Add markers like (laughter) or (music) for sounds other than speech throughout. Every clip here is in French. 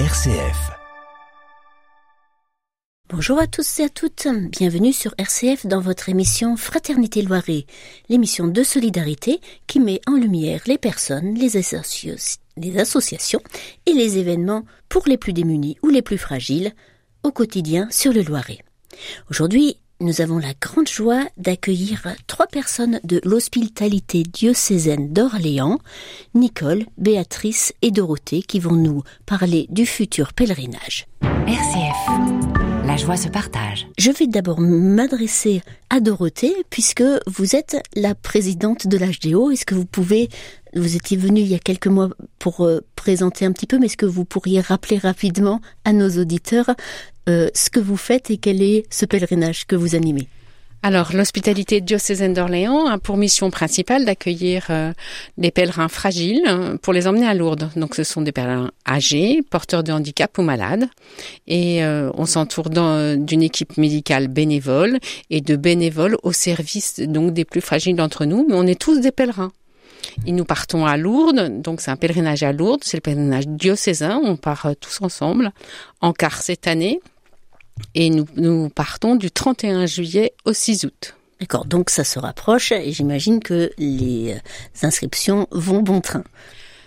RCF. Bonjour à tous et à toutes, bienvenue sur RCF dans votre émission Fraternité Loiret, l'émission de solidarité qui met en lumière les personnes, les, associ- les associations et les événements pour les plus démunis ou les plus fragiles au quotidien sur le Loiret. Aujourd'hui, nous avons la grande joie d'accueillir trois personnes de l'hospitalité diocésaine d'Orléans, Nicole, Béatrice et Dorothée, qui vont nous parler du futur pèlerinage. RCF. La joie se partage. Je vais d'abord m'adresser à Dorothée, puisque vous êtes la présidente de l'HDO. Est-ce que vous pouvez, vous étiez venue il y a quelques mois pour euh, présenter un petit peu, mais est-ce que vous pourriez rappeler rapidement à nos auditeurs euh, ce que vous faites et quel est ce pèlerinage que vous animez? Alors, l'hospitalité diocésaine d'Orléans a pour mission principale d'accueillir euh, les pèlerins fragiles euh, pour les emmener à Lourdes. Donc, ce sont des pèlerins âgés, porteurs de handicap ou malades. Et euh, on s'entoure d'un- d'une équipe médicale bénévole et de bénévoles au service donc des plus fragiles d'entre nous. Mais on est tous des pèlerins. Et nous partons à Lourdes, donc c'est un pèlerinage à Lourdes, c'est le pèlerinage diocésain, on part euh, tous ensemble, en quart cette année, et nous, nous partons du 31 juillet au 6 août. D'accord, donc ça se rapproche et j'imagine que les euh, inscriptions vont bon train.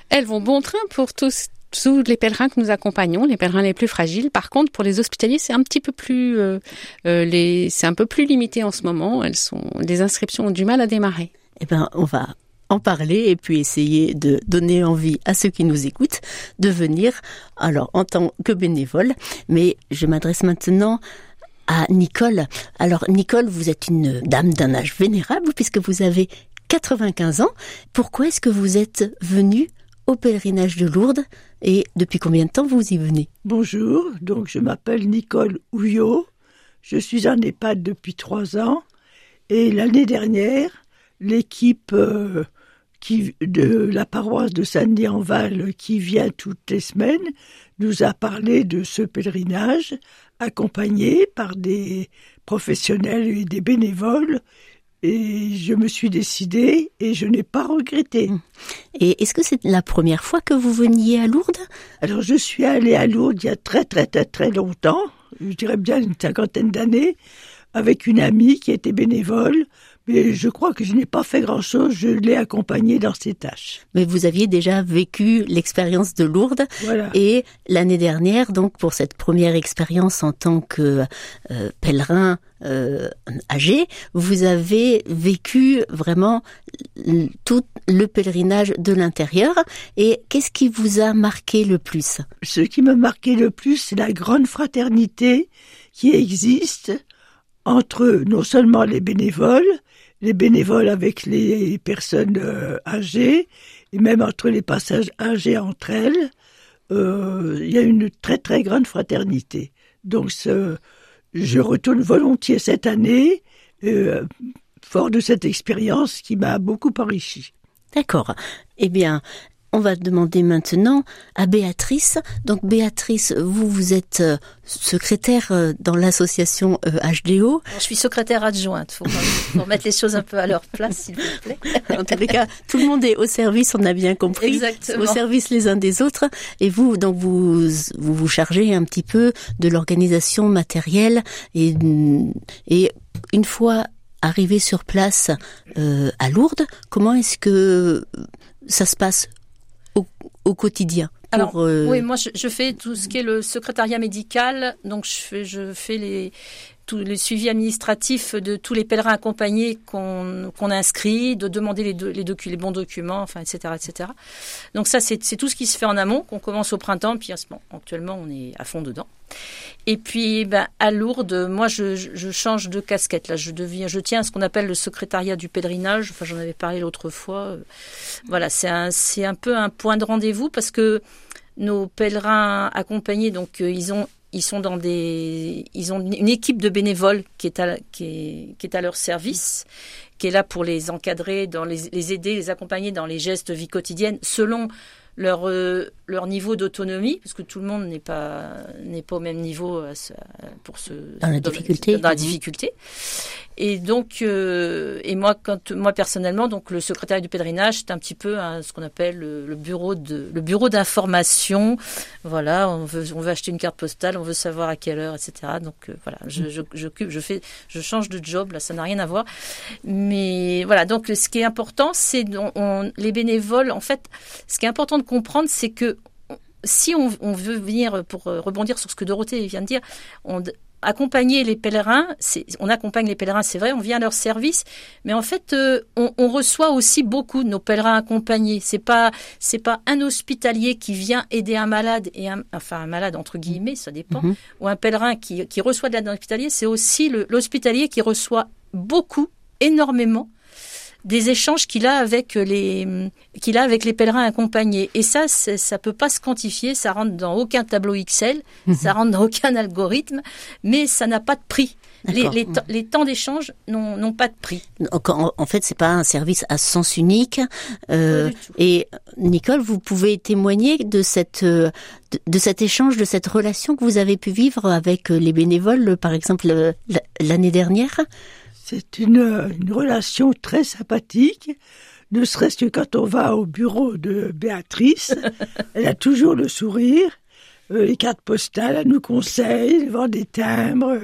Elles vont bon train pour tous, tous les pèlerins que nous accompagnons, les pèlerins les plus fragiles. Par contre, pour les hospitaliers, c'est un petit peu plus, euh, euh, les, c'est un peu plus limité en ce moment. Elles sont, les inscriptions ont du mal à démarrer. Eh ben, on va en parler et puis essayer de donner envie à ceux qui nous écoutent de venir, alors en tant que bénévole. Mais je m'adresse maintenant à Nicole. Alors Nicole, vous êtes une dame d'un âge vénérable puisque vous avez 95 ans. Pourquoi est-ce que vous êtes venue au pèlerinage de Lourdes et depuis combien de temps vous y venez? Bonjour, donc je m'appelle Nicole Houillot. Je suis en EHPAD depuis trois ans. Et l'année dernière, l'équipe euh, qui, de la paroisse de Saint-Denis-en-Val, qui vient toutes les semaines, nous a parlé de ce pèlerinage accompagné par des professionnels et des bénévoles. Et je me suis décidée et je n'ai pas regretté. Et est-ce que c'est la première fois que vous veniez à Lourdes? Alors, je suis allée à Lourdes il y a très, très, très, très longtemps, je dirais bien une cinquantaine d'années, avec une amie qui était bénévole, mais je crois que je n'ai pas fait grand-chose, je l'ai accompagnée dans ses tâches. Mais vous aviez déjà vécu l'expérience de Lourdes Voilà. Et l'année dernière, donc pour cette première expérience en tant que euh, pèlerin euh, âgé, vous avez vécu vraiment tout le pèlerinage de l'intérieur. Et qu'est-ce qui vous a marqué le plus? Ce qui m'a marqué le plus, c'est la grande fraternité qui existe entre non seulement les bénévoles, les bénévoles avec les personnes euh, âgées, et même entre les passages âgés entre elles, euh, il y a une très très grande fraternité. Donc ce, je retourne volontiers cette année, euh, fort de cette expérience qui m'a beaucoup enrichi. D'accord. Eh bien, on va demander maintenant à Béatrice. Donc Béatrice, vous, vous êtes euh, secrétaire euh, dans l'association euh, HDO. Je suis secrétaire adjointe, faut remettre les choses un peu à leur place, s'il vous plaît. En tous les cas, tout le monde est au service, on a bien compris. Exactement. Au service les uns des autres. Et vous, donc, vous vous, vous chargez un petit peu de l'organisation matérielle et, et une fois arrivé sur place euh, à Lourdes, comment est-ce que ça se passe au, quotidien pour, Alors, euh, Oui, moi je, je fais tout ce qui est le secrétariat médical, donc je fais, je fais les, tout le suivi administratif de tous les pèlerins accompagnés qu'on qu'on inscrit, de demander les, les, bons documents, enfin, etc., etc. Donc ça, c'est tout ce qui se fait en amont, qu'on commence au printemps, puis bon, actuellement, on est à fond dedans. Et puis, ben, à Lourdes, moi, je, je- je change de casquette. Là, je deviens, je tiens à ce qu'on appelle le secrétariat du pèlerinage. Enfin, j'en avais parlé l'autre fois. Euh, Voilà, c'est un, c'est un peu un point de rendez-vous parce que nos pèlerins accompagnés, donc, euh, ils ont, ils sont dans des, ils ont une équipe de bénévoles qui est à, qui est, à leur service, qui est là pour les encadrer, dans les, les aider, les accompagner dans les gestes de vie quotidienne selon leur euh, leur niveau d'autonomie, parce que tout le monde n'est pas n'est pas au même niveau à pour ce Dans la difficulté. dans la difficulté. Et donc, euh, et moi, quand moi personnellement, donc le secrétaire du pèlerinage, c'est un petit peu hein, ce qu'on appelle le, bureau de le bureau d'information. Voilà, on veut on veut acheter une carte postale, on veut savoir à quelle heure, etc. Donc euh, voilà, je, je, je fais, je change de job là, ça n'a rien à voir. Mais voilà, donc ce qui est important, c'est on, les bénévoles. En fait, ce qui est important de comprendre, c'est que si on, on, veut venir, pour rebondir sur ce que Dorothée vient de dire, on, accompagner les pèlerins, on accompagne les pèlerins, c'est vrai, on vient à leur service, mais en fait, euh, on, reçoit aussi beaucoup de nos pèlerins accompagnés. C'est pas, c'est pas un hospitalier qui vient aider un malade et un, enfin un malade entre guillemets, ça dépend, mhm. ou un pèlerin qui, qui reçoit de l'aide hospitalier, c'est aussi l'hospitalier qui reçoit beaucoup, énormément des échanges qu'il a avec les qu'il a avec les pèlerins accompagnés. Et ça, ça peut pas se quantifier, ça rentre dans aucun tableau Excel, mhm. ça rentre dans aucun algorithme, mais ça n'a pas de prix. Les, les, temps d'échange n'ont pas de prix. En, en fait, c'est pas un service à sens unique. Euh, et Nicole, vous pouvez témoigner de cette de, de, cet échange, de cette relation que vous avez pu vivre avec les bénévoles, par exemple l'année dernière? C'est une, relation très sympathique, ne serait-ce que quand on va au bureau de Béatrice, (laughs) elle a toujours le sourire, euh, les cartes postales, elle nous conseille, elle vend des timbres,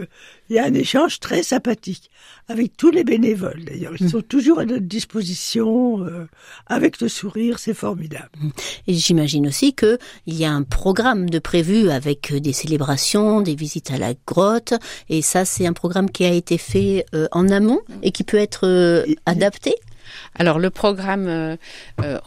il y a un échange très sympathique avec tous les bénévoles d'ailleurs. Ils mm. sont toujours à notre disposition euh, avec le sourire, c'est formidable. Mm. Et j'imagine aussi que il y a un programme de prévu avec euh, des célébrations, des visites à la grotte et ça c'est un programme qui a été fait euh, en amont et qui peut être adapté? Alors le programme,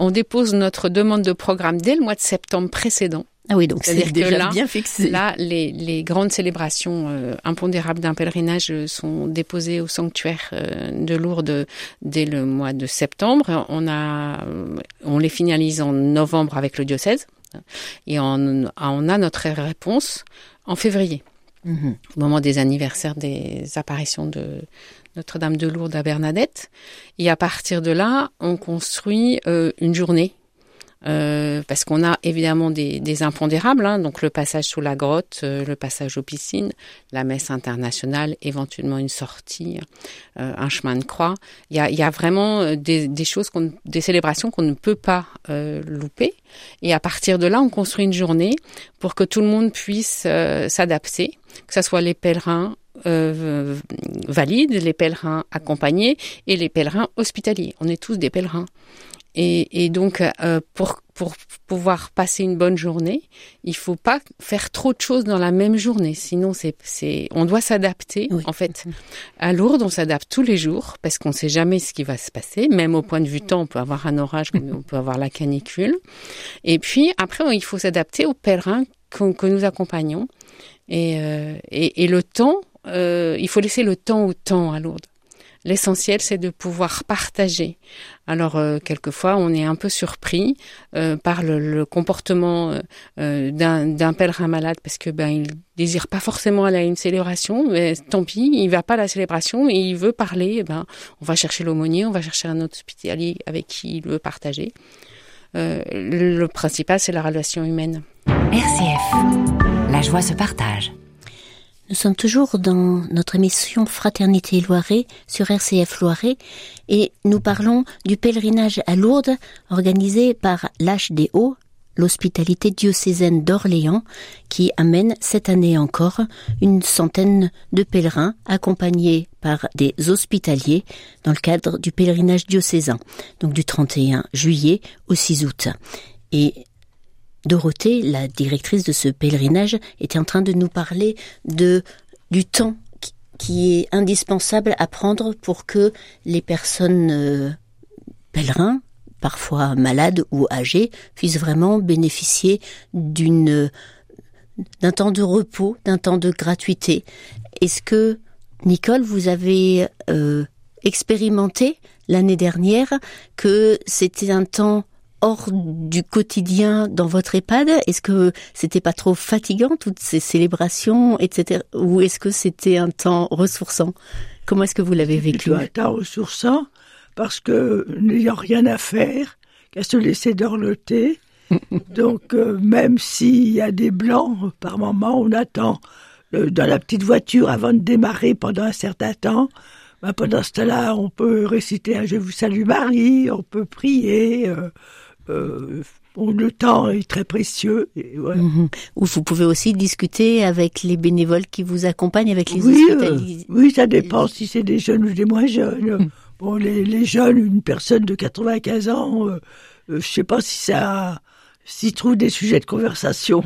on dépose notre demande de programme dès le mois de septembre précédent. Ah oui, donc c'est déjà bien fixé. Là, les, les grandes célébrations euh, impondérables d'un pèlerinage sont déposées au sanctuaire euh, de Lourdes dès le mois de septembre. On a, euh, on les finalise en novembre avec le diocèse et on, on a notre réponse en février, mhm. au moment des anniversaires des apparitions de Notre-Dame de Lourdes à Bernadette. Et à partir de là, on construit une journée euh, parce qu'on a évidemment des, des impondérables, hein, donc le passage sous la grotte, euh, le passage aux piscines, la messe internationale, éventuellement une sortie, euh, un chemin de croix. Il y a, il y a vraiment des, des choses, des célébrations qu'on ne peut pas louper. Et à partir de là, on construit une journée pour que tout le monde puisse s'adapter, que ce soit les pèlerins, euh, valides, les pèlerins accompagnés et les pèlerins hospitaliers. On est tous des pèlerins. Et, et donc, euh, pour, pour pouvoir passer une bonne journée, il faut pas faire trop de choses dans la même journée. Sinon, c'est, c'est, on doit s'adapter. En fait, à Lourdes, on s'adapte tous les jours parce qu'on sait jamais ce qui va se passer. Même au point de vue temps, on peut avoir un orage, on peut avoir la canicule. Et puis après, il faut s'adapter aux pèlerins que, que nous accompagnons. Et, euh, et, et, le temps, euh, il faut laisser le temps au temps à Lourdes. L'essentiel, c'est de pouvoir partager. Alors, euh, quelquefois, on est un peu surpris euh, par le, comportement euh, d'un pèlerin malade parce que ben il désire pas forcément aller à une célébration, mais tant pis, il va pas à la célébration et il veut parler. Eh ben, on va chercher l'aumônier, on va chercher un autre hospitalier avec qui il veut partager. le principal, c'est la relation humaine. RCF, la joie se partage. Nous sommes toujours dans notre émission Fraternité Loiret sur RCF Loiret et nous parlons du pèlerinage à Lourdes organisé par l'HDO, l'hospitalité diocésaine d'Orléans, qui amène cette année encore une centaine de pèlerins accompagnés par des hospitaliers dans le cadre du pèlerinage diocésain, donc du 31 juillet au 6 août. Dorothée, la directrice de ce pèlerinage, était en train de nous parler du temps qui est indispensable à prendre pour que les personnes euh, pèlerins, parfois malades ou âgés, puissent vraiment bénéficier d'une d'un temps de repos, d'un temps de gratuité. Est-ce que Nicole, vous avez euh, expérimenté l'année dernière que c'était un temps hors du quotidien dans votre EHPAD? Est-ce que c'était pas trop fatigant toutes ces célébrations, etc. Ou est-ce que c'était un temps ressourçant? Comment est-ce que vous l'avez vécu? Un temps ressourçant parce que n'ayant rien à faire, qu'à se laisser dorloter. (laughs) Donc euh, même s'il y a des blancs, par moment on attend euh, dans la petite voiture avant de démarrer pendant un certain temps bah, pendant ce temps-là, on peut réciter un Je vous salue Marie, on peut prier. Euh, euh, le temps est très précieux. Et voilà. Mhm. Ou vous pouvez aussi discuter avec les bénévoles qui vous accompagnent, avec les oui, euh, oui, ça dépend si c'est des jeunes ou des moins jeunes. Mm. Bon, les, les jeunes, une personne de 95 ans, euh, euh, je sais pas si ça, s'ils trouvent des sujets de conversation.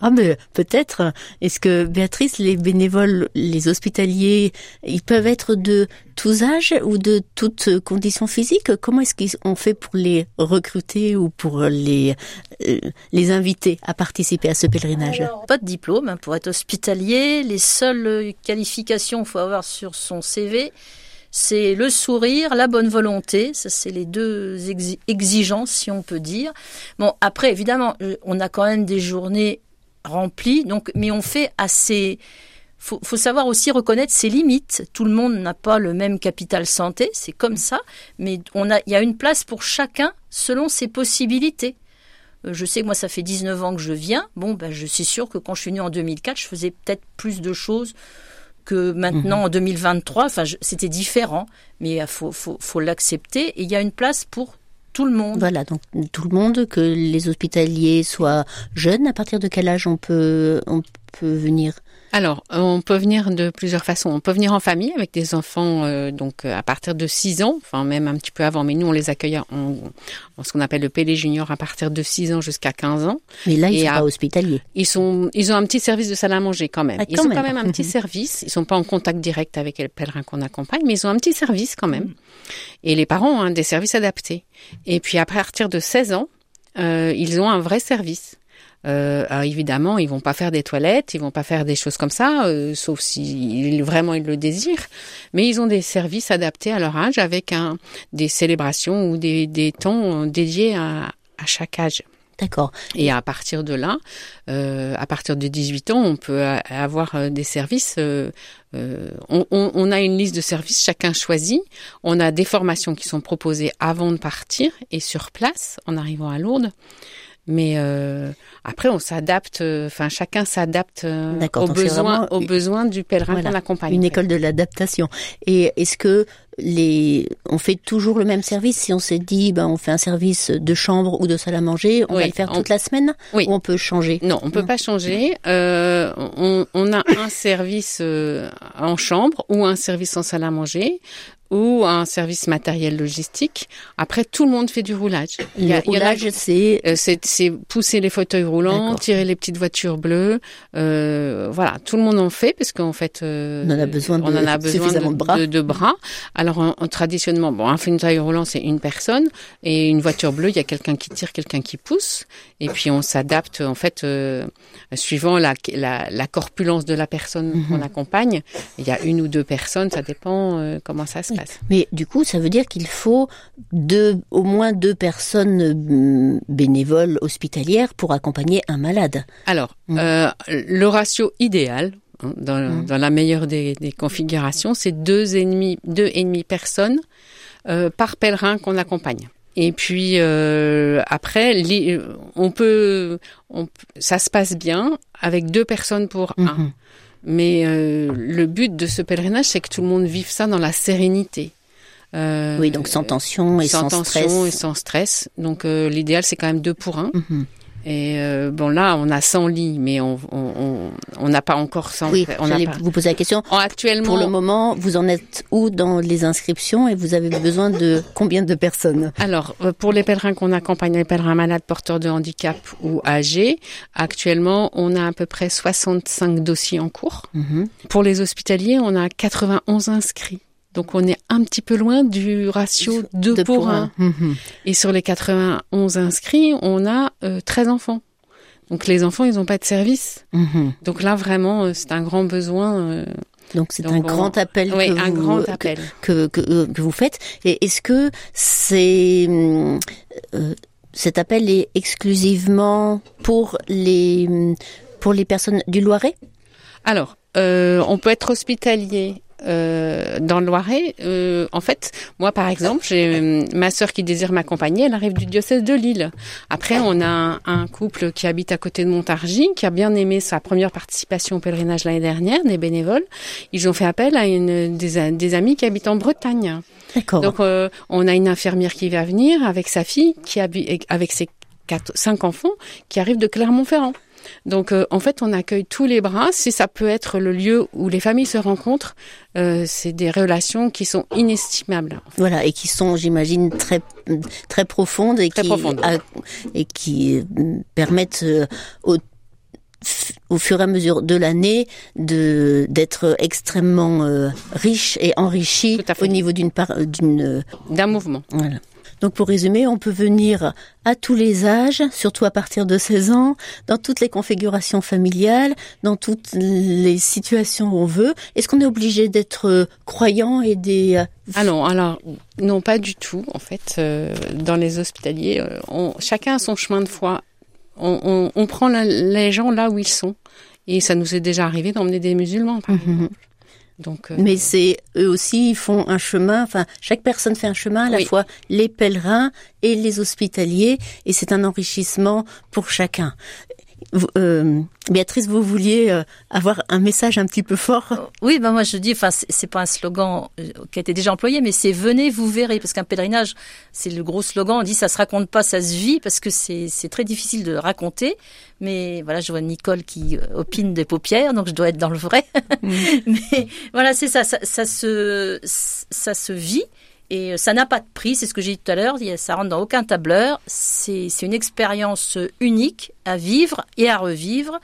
Ah mais peut-être. Est-ce que Béatrice, les bénévoles, les hospitaliers, ils peuvent être de tous âges ou de toutes conditions physiques? Comment est-ce qu'on fait pour les recruter ou pour les euh, les inviter à participer à ce pèlerinage? Alors, pas de diplôme hein, pour être hospitalier. Les seules qualifications qu'il faut avoir sur son CV, c'est le sourire, la bonne volonté. Ça, c'est les deux exi- exigences, si on peut dire. Bon, après, évidemment, euh, on a quand même des journées remplies, mais on fait assez. Faut, faut savoir aussi reconnaître ses limites. Tout le monde n'a pas le même capital santé, c'est comme ça, mais on a, il y a une place pour chacun selon ses possibilités. Euh, Je sais que moi, ça fait 19 ans que je viens. Bon, ben, je suis sûre que quand je suis venue en 2004, je faisais peut-être plus de choses que maintenant en 2023. Enfin, c'était différent, mais il faut, faut, faut l'accepter. Et il y a une place pour tout le monde. Voilà, donc tout le monde, que les hospitaliers soient jeunes. À partir de quel âge on peut on peut venir? Alors, on peut venir de plusieurs façons. On peut venir en famille avec des enfants euh, donc euh, à partir de 6 ans, enfin même un petit peu avant, mais nous on les accueille en, en ce qu'on appelle le PL junior à partir de 6 ans jusqu'à 15 ans. Mais là, ils Et sont à- pas hospitaliers. Ils sont ils ont un petit service de salle à manger quand même. Ah, ils ont même. quand même un petit (laughs) service, ils sont pas en contact direct avec les pèlerins qu'on accompagne, mais ils ont un petit service quand même. Et les parents ont hein, des services adaptés. Et puis à partir de 16 ans, euh, ils ont un vrai service. Euh, alors évidemment, ils vont pas faire des toilettes, ils vont pas faire des choses comme ça, euh, sauf si ils- vraiment ils le désirent. Mais ils ont des services adaptés à leur âge avec un, des célébrations ou des, des temps dédiés à, à chaque âge. D'accord. Et à partir de là, euh, à partir de 18 ans, on peut avoir euh, des services. euh, euh, on, on- on a une liste de services, chacun choisit. On a des formations qui sont proposées avant de partir et sur place en arrivant à Lourdes. Mais euh, après, on s'adapte. euh, Enfin, chacun s'adapte euh, aux besoins, vraiment aux besoins du pèlerin Voilà, qu'on accompagne. Une école de l'adaptation. Et est-ce que les, on fait toujours le même service? Si on s'est dit, ben, on fait un service de chambre ou de salle à manger, on Oui, va le faire on- toute la semaine? Oui. ou on peut changer? Non, on peut Non. pas changer. Euh, on, on a un service euh, en chambre ou un service en salle à manger ou un service matériel logistique. Après, tout le monde fait du roulage. Il y a- Le il y en a- roulage, c'est euh, c'est c'est pousser les fauteuils roulants, tirer les petites voitures bleues. Euh, voilà, tout le monde en fait parce qu'en fait, euh, On en a besoin de- on en a besoin suffisamment de bras. de, de bras. Alors, en- en- traditionnellement, bon, un fauteuil roulant c'est une personne et une voiture bleue, il y a quelqu'un qui tire, quelqu'un qui pousse. Et puis on s'adapte en fait euh, suivant la, la, la corpulence de la personne Mhm. qu'on accompagne. Il y a une ou deux personnes, ça dépend euh, comment ça se Oui. Passe. Mais du coup, ça veut dire qu'il faut deux, au moins deux personnes hum, bénévoles hospitalières pour accompagner un malade. Alors, Mhm. euh, le ratio idéal, hein, dans, Mhm. dans la meilleure des, des configurations, c'est deux et demi, deux et demi personnes euh, par pèlerin qu'on accompagne. Et puis euh, après, on peut, on, ça se passe bien avec deux personnes pour un. Mais euh, le but de ce pèlerinage, c'est que tout le monde vive ça dans la sérénité. Euh, Oui, donc sans tension et sans, tension stress. et sans stress. Donc euh, l'idéal, c'est quand même deux pour un. Mhm. Et euh, bon là, on a 100 lits, mais on on on- on n'a pas encore 100. Oui, on n'a j'allais pas. vous poser la question. En- Actuellement, Pour le moment, vous en êtes où dans les inscriptions et vous avez besoin de (laughs) combien de personnes? Alors euh, pour les pèlerins qu'on accompagne, les pèlerins malades, porteurs de handicap ou âgés, actuellement, on a à peu près 65 dossiers en cours. Mhm. Pour les hospitaliers, on a 91 inscrits. Donc on est un petit peu loin du ratio 2 Deux pour 1. Mhm. Et sur les 91 inscrits, on a euh, 13 enfants. Donc les enfants, ils n'ont pas de service. Mhm. Donc là, vraiment, euh, c'est un grand besoin. euh, Donc c'est un on- grand appel oui, un vous, grand appel. que, que, euh, que vous faites. Et est-ce que c'est euh, cet appel est exclusivement pour les pour les personnes du Loiret? Alors, euh, on peut être hospitalier euh, dans le Loiret, euh, en fait, moi par exemple, j'ai euh, ma sœur qui désire m'accompagner, elle arrive du diocèse de Lille. Après, on a un, un, couple qui habite à côté de Montargis, qui a bien aimé sa première participation au pèlerinage l'année dernière, des bénévoles. Ils ont fait appel à une des, des amis qui habitent en Bretagne. D'accord. Donc, euh, on a une infirmière qui va venir avec sa fille, qui habite avec ses quatre, cinq enfants, qui arrive de Clermont-Ferrand. Donc euh, en fait, on accueille tous les bras. Si ça peut être le lieu où les familles se rencontrent, euh, c'est des relations qui sont inestimables. En fait. Voilà, et qui sont, j'imagine, très très profondes et très qui profondes. a, et qui permettent euh, au au fur et à mesure de l'année de d'être extrêmement euh, riche et enrichi au niveau d'une part d'une d'un mouvement. Voilà. Donc pour résumer, on peut venir à tous les âges, surtout à partir de 16 ans, dans toutes les configurations familiales, dans toutes les situations où on veut. Est-ce qu'on est obligé d'être croyant et des... Ah non, alors non pas du tout. En fait, euh, dans les hospitaliers, on, chacun a son chemin de foi. On, on, on prend la, les gens là où ils sont. Et ça nous est déjà arrivé d'emmener des musulmans, par exemple. Donc, euh... Mais c'est eux aussi, ils font un chemin. Enfin, chaque personne fait un chemin à la Oui. fois les pèlerins et les hospitaliers, et c'est un enrichissement pour chacun. Euh, Béatrice, vous vouliez euh, avoir un message un petit peu fort? Oui, ben moi je dis, enfin c'est pas un slogan euh, qui a été déjà employé, mais c'est venez, vous verrez, parce qu'un pèlerinage, c'est le gros slogan. On dit ça se raconte pas, ça se vit, parce que c'est c'est très difficile de raconter. Mais voilà, je vois Nicole qui opine des paupières, donc je dois être dans le vrai. (laughs) mais voilà, c'est ça, ça, ça se ça se vit. Et euh, ça n'a pas de prix, c'est ce que j'ai dit tout à l'heure, ça rentre dans aucun tableur, c'est c'est une expérience unique à vivre et à revivre,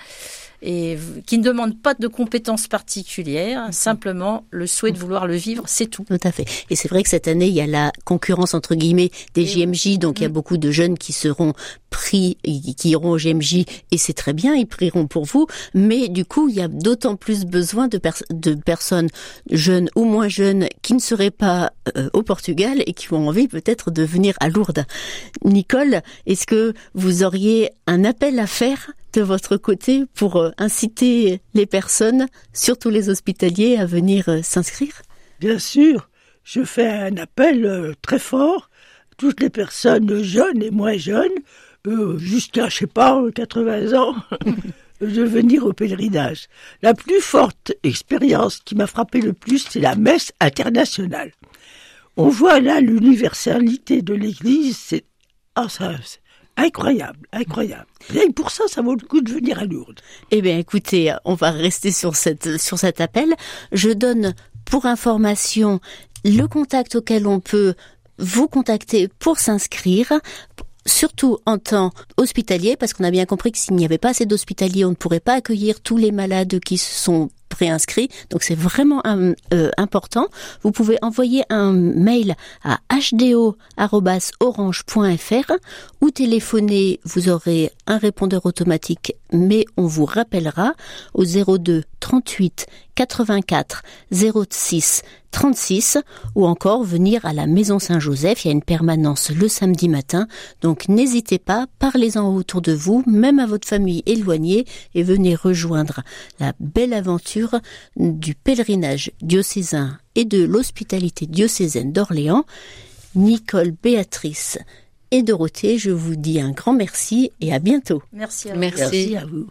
et qui ne demande pas de compétences particulières, simplement le souhait de vouloir le vivre, c'est tout. Tout à fait. Et c'est vrai que cette année, il y a la concurrence entre guillemets des JMJ, donc il y a beaucoup de jeunes qui seront pris, qui iront au JMJ, et c'est très bien, ils prieront pour vous. Mais du coup, il y a d'autant plus besoin de, pers- de personnes jeunes ou moins jeunes qui ne seraient pas euh, au Portugal et qui ont envie peut-être de venir à Lourdes. Nicole, est-ce que vous auriez un appel à faire de votre côté pour euh, inciter les personnes, surtout les hospitaliers, à venir euh, s'inscrire? Bien sûr, je fais un appel euh, très fort à toutes les personnes jeunes et moins jeunes, jusqu'à, je sais pas, 80 ans, (laughs) de venir au pèlerinage. La plus forte expérience qui m'a frappé le plus, c'est la messe internationale. On voit là l'universalité de l'Église, c'est ah, incroyable, incroyable. Rien pour ça, ça vaut le coup de venir à Lourdes. Eh bien, écoutez, on va rester sur cette sur cet appel. Je donne pour information le contact auquel on peut vous contacter pour s'inscrire. Surtout en temps hospitalier, parce qu'on a bien compris que s'il n'y avait pas assez d'hospitaliers, on ne pourrait pas accueillir tous les malades qui se sont préinscrits. Donc c'est vraiment un- euh, important. Vous pouvez envoyer un mail à hdo@orange.fr ou téléphoner. Vous aurez un répondeur automatique, mais on vous rappellera au 02 38 84 06 36 ou encore venir à la Maison Saint-Joseph. Il y a une permanence le samedi matin. Donc n'hésitez pas, parlez-en autour de vous, même à votre famille éloignée et venez rejoindre la belle aventure du pèlerinage diocésain et de l'hospitalité diocésaine d'Orléans. Nicole, Béatrice et Dorothée, je vous dis un grand merci et à bientôt. Merci à vous. Merci. Merci à vous.